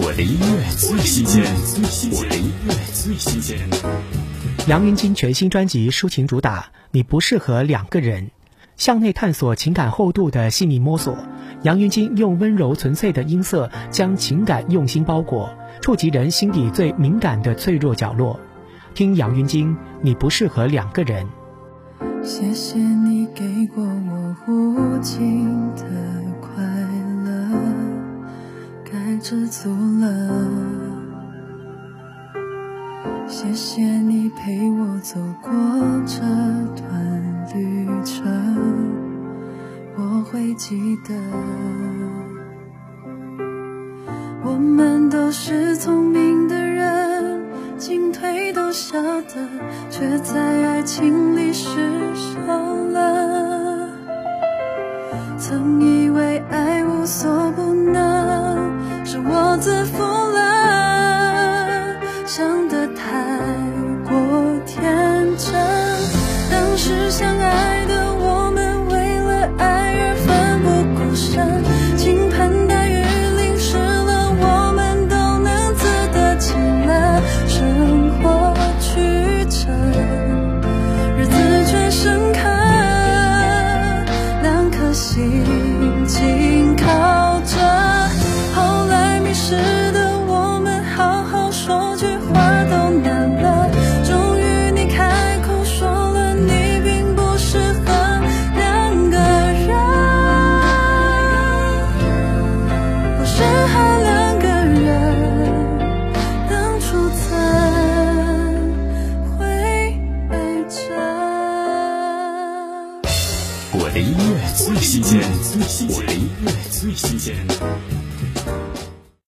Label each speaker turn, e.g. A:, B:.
A: 我的音乐最新鲜，我的音乐最新鲜。
B: 杨云金全新专辑抒情主打《你不适合两个人》，向内探索情感厚度的细腻摸索。杨云金用温柔纯粹的音色，将情感用心包裹，触及人心底最敏感的脆弱角落。听杨云金《你不适合两个人》。
C: 谢谢你给过我无尽的知足了。谢谢你陪我走过这段旅程，我会记得。我们都是聪明的人，进退都晓得，却在爱情里失手了。曾以为爱无所不能，我自负了，想得太过天真。当时相爱的我们，为了爱而奋不顾身，倾盆大雨淋湿了，我们都能自得其乐，生活曲折，日子却深刻，两颗心
A: 我的音乐最新鲜，我的音乐最新鲜。